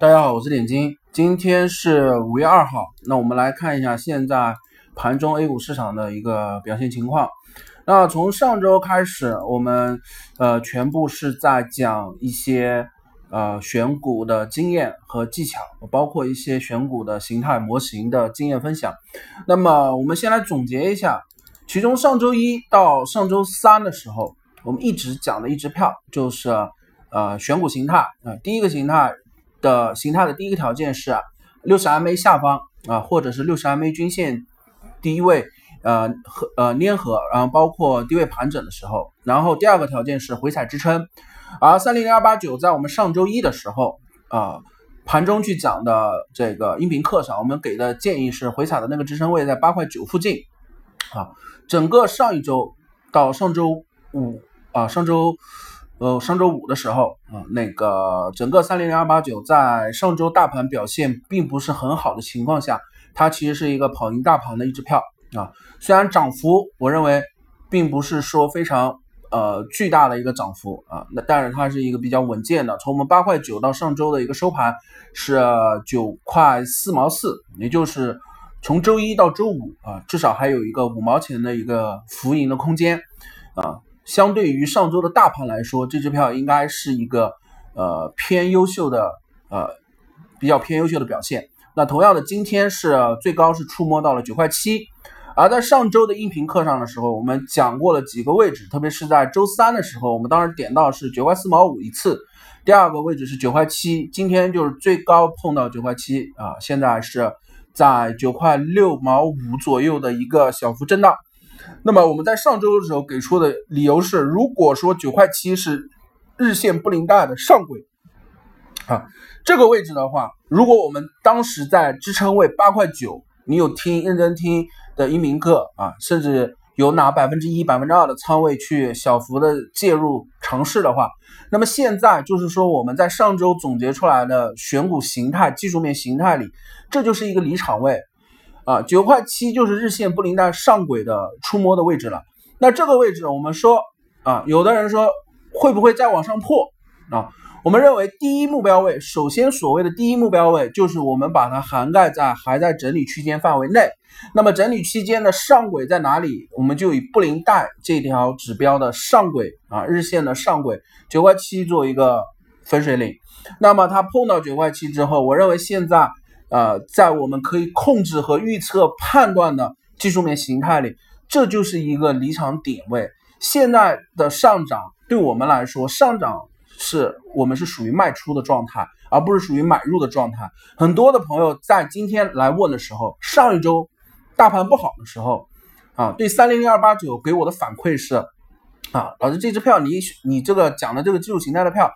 大家好，我是点金，今天是五月二号，那我们来看一下现在盘中 A 股市场的一个表现情况。那从上周开始，我们呃全部是在讲一些呃选股的经验和技巧，包括一些选股的形态模型的经验分享。那么我们先来总结一下，其中上周一到上周三的时候，我们一直讲的一支票就是呃选股形态啊，第一个形态。的形态的第一个条件是六十 MA 下方啊，或者是六十 MA 均线低位呃和呃粘合，然后包括低位盘整的时候，然后第二个条件是回踩支撑。而三零零二八九在我们上周一的时候啊盘中去讲的这个音频课上，我们给的建议是回踩的那个支撑位在八块九附近啊。整个上一周到上周五啊上周。呃，上周五的时候啊，那个整个三零零二八九在上周大盘表现并不是很好的情况下，它其实是一个跑赢大盘的一支票啊。虽然涨幅我认为并不是说非常呃巨大的一个涨幅啊，那但是它是一个比较稳健的。从我们八块九到上周的一个收盘是九块四毛四，也就是从周一到周五啊，至少还有一个五毛钱的一个浮盈的空间啊。相对于上周的大盘来说，这支票应该是一个呃偏优秀的呃比较偏优秀的表现。那同样的，今天是最高是触摸到了九块七，而在上周的音频课上的时候，我们讲过了几个位置，特别是在周三的时候，我们当时点到是九块四毛五一次，第二个位置是九块七，今天就是最高碰到九块七啊，现在是在九块六毛五左右的一个小幅震荡。那么我们在上周的时候给出的理由是，如果说九块七是日线布林带的上轨啊，这个位置的话，如果我们当时在支撑位八块九，你有听认真听的音频课啊，甚至有拿百分之一、百分之二的仓位去小幅的介入尝试的话，那么现在就是说我们在上周总结出来的选股形态、技术面形态里，这就是一个离场位。啊，九块七就是日线布林带上轨的触摸的位置了。那这个位置，我们说啊，有的人说会不会再往上破啊？我们认为第一目标位，首先所谓的第一目标位就是我们把它涵盖在还在整理区间范围内。那么整理期间的上轨在哪里？我们就以布林带这条指标的上轨啊，日线的上轨九块七做一个分水岭。那么它碰到九块七之后，我认为现在。呃，在我们可以控制和预测判断的技术面形态里，这就是一个离场点位。现在的上涨对我们来说，上涨是我们是属于卖出的状态，而不是属于买入的状态。很多的朋友在今天来问的时候，上一周大盘不好的时候，啊，对三零零二八九给我的反馈是，啊，老师这支票你你这个讲的这个技术形态的票，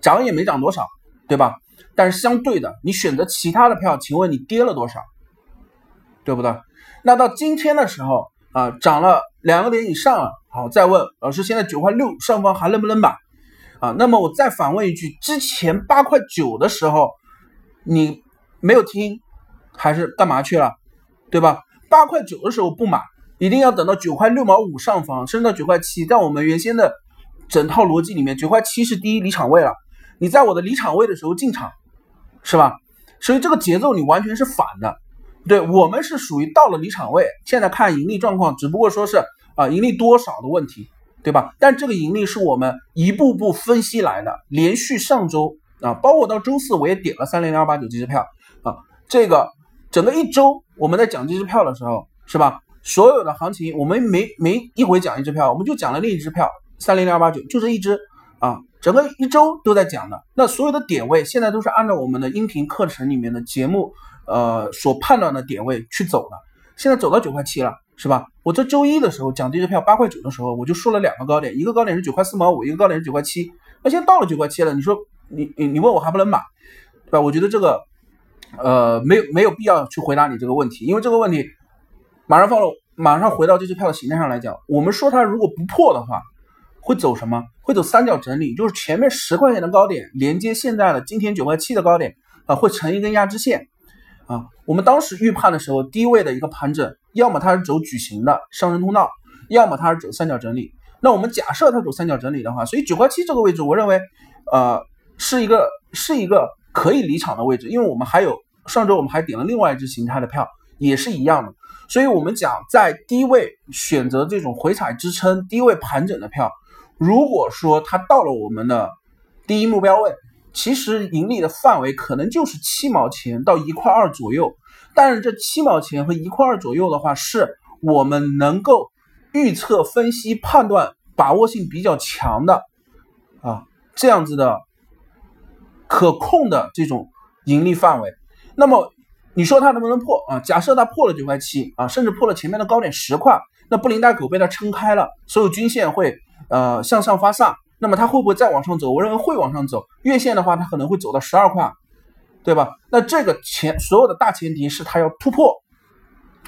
涨也没涨多少，对吧？但是相对的，你选择其他的票，请问你跌了多少，对不对？那到今天的时候啊，涨了两个点以上了。好，再问老师，现在九块六上方还能不能买啊？那么我再反问一句，之前八块九的时候你没有听，还是干嘛去了，对吧？八块九的时候不买，一定要等到九块六毛五上方，升到九块七，在我们原先的整套逻辑里面，九块七是第一离场位了。你在我的离场位的时候进场。是吧？所以这个节奏你完全是反的，对我们是属于到了离场位，现在看盈利状况，只不过说是啊盈利多少的问题，对吧？但这个盈利是我们一步步分析来的，连续上周啊，包括到周四我也点了三零零二八九这支票啊，这个整个一周我们在讲这支票的时候，是吧？所有的行情我们没没一回讲一支票，我们就讲了另一支票三零零二八九，就这一支啊。整个一周都在讲的，那所有的点位现在都是按照我们的音频课程里面的节目，呃，所判断的点位去走的。现在走到九块七了，是吧？我这周一的时候讲这支票八块九的时候，我就说了两个高点，一个高点是九块四毛五，一个高点是九块七。那现在到了九块七了，你说你你你问我还不能买，对吧？我觉得这个，呃，没有没有必要去回答你这个问题，因为这个问题马上放了，马上回到这支票的形态上来讲，我们说它如果不破的话。会走什么？会走三角整理，就是前面十块钱的高点连接现在的今天九块七的高点啊，会成一根压制线啊。我们当时预判的时候，低位的一个盘整，要么它是走矩形的上升通道，要么它是走三角整理。那我们假设它走三角整理的话，所以九块七这个位置，我认为呃是一个是一个可以离场的位置，因为我们还有上周我们还点了另外一只形态的票，也是一样的。所以我们讲在低位选择这种回踩支撑、低位盘整的票，如果说它到了我们的第一目标位，其实盈利的范围可能就是七毛钱到一块二左右。但是这七毛钱和一块二左右的话，是我们能够预测、分析、判断、把握性比较强的啊，这样子的可控的这种盈利范围。那么你说它能不能破啊？假设它破了九块七啊，甚至破了前面的高点十块，那布林带口被它撑开了，所有均线会呃向上发散，那么它会不会再往上走？我认为会往上走。月线的话，它可能会走到十二块。对吧？那这个前所有的大前提是它要突破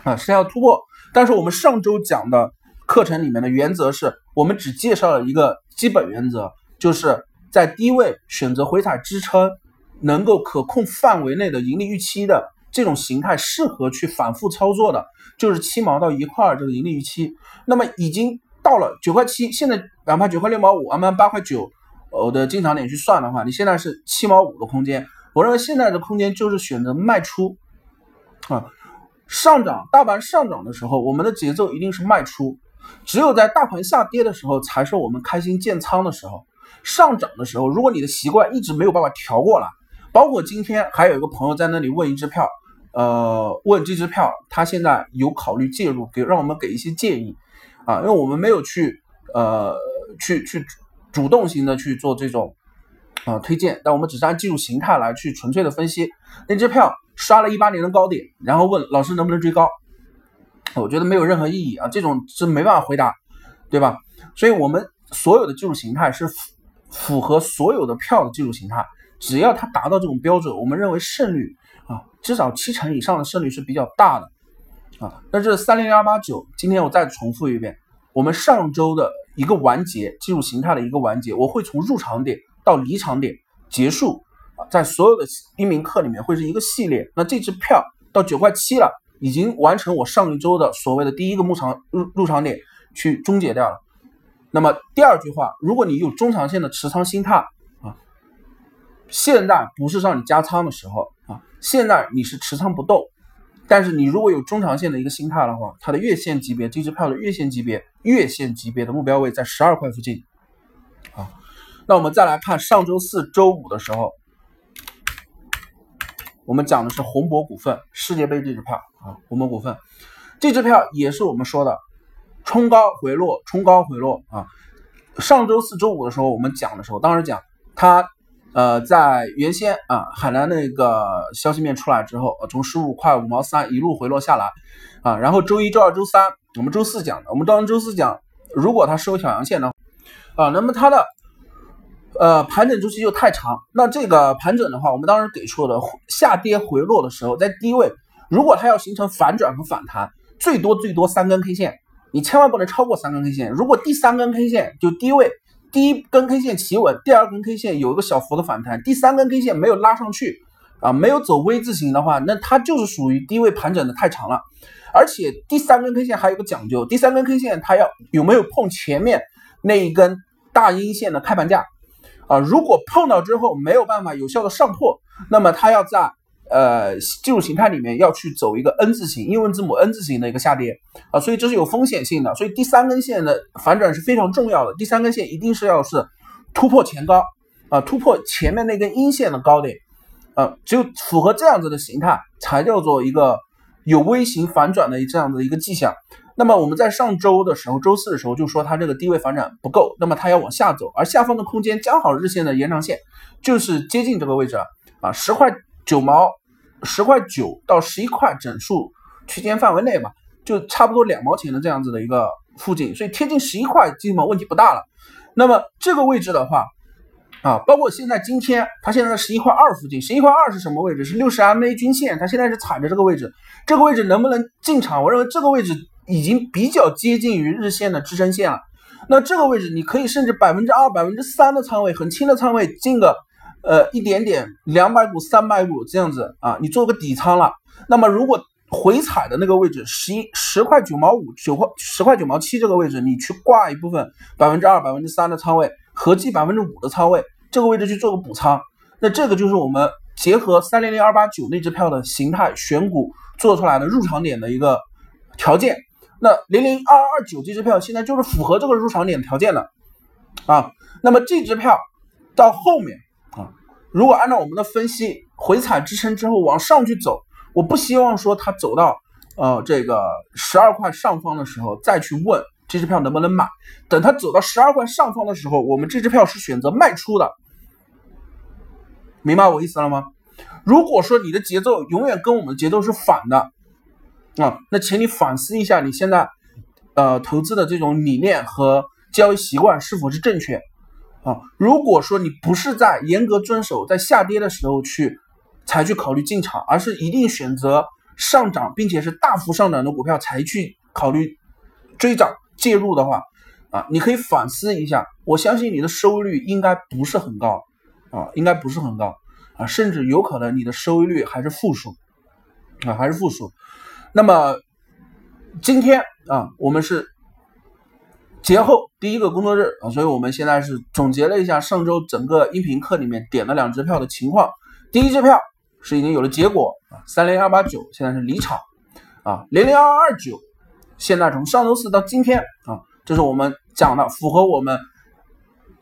啊，是要突破。但是我们上周讲的课程里面的原则是我们只介绍了一个基本原则，就是在低位选择回踩支撑，能够可控范围内的盈利预期的这种形态，适合去反复操作的，就是七毛到一块这个盈利预期。那么已经到了九块七，现在哪怕九块六毛五，按八块九我的进场点去算的话，你现在是七毛五的空间。我认为现在的空间就是选择卖出啊，上涨大盘上涨的时候，我们的节奏一定是卖出；只有在大盘下跌的时候，才是我们开心建仓的时候。上涨的时候，如果你的习惯一直没有办法调过来，包括今天还有一个朋友在那里问一支票，呃，问这支票他现在有考虑介入，给让我们给一些建议啊，因为我们没有去呃去去主动型的去做这种。啊，推荐，但我们只是按技术形态来去纯粹的分析。那支票刷了一八年的高点，然后问老师能不能追高，我觉得没有任何意义啊，这种是没办法回答，对吧？所以我们所有的技术形态是符符合所有的票的技术形态，只要它达到这种标准，我们认为胜率啊，至少七成以上的胜率是比较大的啊。那这三零幺八九，今天我再重复一遍，我们上周的一个完结，技术形态的一个完结，我会从入场点。到离场点结束啊，在所有的一名课里面会是一个系列。那这支票到九块七了，已经完成我上一周的所谓的第一个入场入入场点去终结掉了。那么第二句话，如果你有中长线的持仓心态啊，现在不是让你加仓的时候啊，现在你是持仓不动。但是你如果有中长线的一个心态的话，它的月线级别这支票的月线级别月线级别的目标位在十二块附近啊。那我们再来看上周四周五的时候，我们讲的是宏博股份世界杯这支票啊，宏博股份这支票也是我们说的冲高回落，冲高回落啊。上周四周五的时候，我们讲的时候，当时讲它呃在原先啊海南那个消息面出来之后，从十五块五毛三一路回落下来啊，然后周一周二周三，我们周四讲的，我们当时周四讲，如果它收小阳线呢啊，那么它的。呃，盘整周期就太长。那这个盘整的话，我们当时给出的下跌回落的时候，在低位，如果它要形成反转和反弹，最多最多三根 K 线，你千万不能超过三根 K 线。如果第三根 K 线就低位，第一根 K 线企稳，第二根 K 线有一个小幅的反弹，第三根 K 线没有拉上去啊，没有走 V 字形的话，那它就是属于低位盘整的太长了。而且第三根 K 线还有个讲究，第三根 K 线它要有没有碰前面那一根大阴线的开盘价。啊，如果碰到之后没有办法有效的上破，那么它要在呃技术形态里面要去走一个 N 字形，英文字母 N 字形的一个下跌啊，所以这是有风险性的，所以第三根线的反转是非常重要的，第三根线一定是要是突破前高啊，突破前面那根阴线的高点啊，只有符合这样子的形态，才叫做一个有微型反转的这样的一个迹象。那么我们在上周的时候，周四的时候就说它这个低位反转不够，那么它要往下走，而下方的空间刚好日线的延长线就是接近这个位置了啊，十块九毛，十块九到十一块整数区间范围内吧，就差不多两毛钱的这样子的一个附近，所以贴近十一块基本问题不大了。那么这个位置的话啊，包括现在今天它现在在十一块二附近，十一块二是什么位置？是六十 MA 均线，它现在是踩着这个位置，这个位置能不能进场？我认为这个位置。已经比较接近于日线的支撑线了，那这个位置你可以甚至百分之二、百分之三的仓位，很轻的仓位进个呃一点点两百股、三百股这样子啊，你做个底仓了。那么如果回踩的那个位置十一十块九毛五、九块十块九毛七这个位置，你去挂一部分百分之二、百分之三的仓位，合计百分之五的仓位，这个位置去做个补仓，那这个就是我们结合三零零二八九那支票的形态选股做出来的入场点的一个条件。那零零二二九这支票现在就是符合这个入场点条件的啊。那么这支票到后面，如果按照我们的分析回踩支撑之后往上去走，我不希望说它走到呃这个十二块上方的时候再去问这支票能不能买。等它走到十二块上方的时候，我们这支票是选择卖出的。明白我意思了吗？如果说你的节奏永远跟我们的节奏是反的啊，那请你反思一下你现在呃投资的这种理念和交易习惯是否是正确啊？如果说你不是在严格遵守在下跌的时候去才去考虑进场，而是一定选择上涨并且是大幅上涨的股票才去考虑追涨介入的话啊，你可以反思一下，我相信你的收益率应该不是很高。啊，应该不是很高啊，甚至有可能你的收益率还是负数啊，还是负数。那么今天啊，我们是节后第一个工作日啊，所以我们现在是总结了一下上周整个音频课里面点了两支票的情况。第一支票是已经有了结果啊，三零二八九现在是离场啊，零零二二九现在从上周四到今天啊，这是我们讲的符合我们。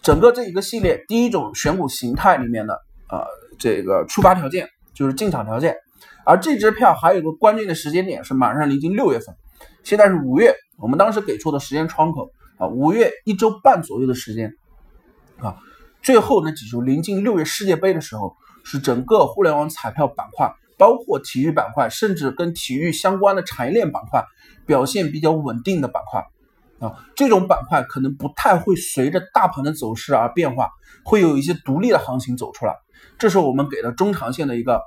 整个这一个系列，第一种选股形态里面的啊，这个出发条件就是进场条件，而这支票还有个关键的时间点是马上临近六月份，现在是五月，我们当时给出的时间窗口啊，五月一周半左右的时间啊，最后那几周临近六月世界杯的时候，是整个互联网彩票板块，包括体育板块，甚至跟体育相关的产业链板块表现比较稳定的板块。啊，这种板块可能不太会随着大盘的走势而变化，会有一些独立的行情走出来。这是我们给的中长线的一个，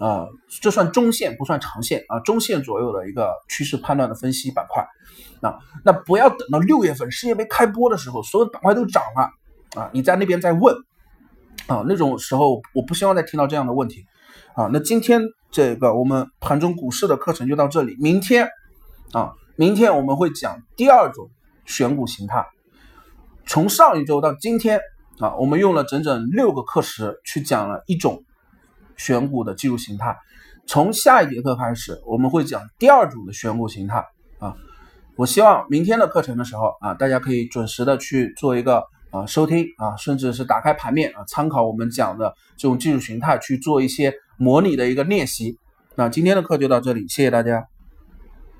呃，这算中线不算长线啊，中线左右的一个趋势判断的分析板块。啊，那不要等到六月份世界杯开播的时候，所有板块都涨了啊，你在那边再问啊，那种时候我不希望再听到这样的问题啊。那今天这个我们盘中股市的课程就到这里，明天啊，明天我们会讲第二种。选股形态，从上一周到今天啊，我们用了整整六个课时去讲了一种选股的技术形态。从下一节课开始，我们会讲第二种的选股形态啊。我希望明天的课程的时候啊，大家可以准时的去做一个啊收听啊，甚至是打开盘面啊，参考我们讲的这种技术形态去做一些模拟的一个练习。那今天的课就到这里，谢谢大家。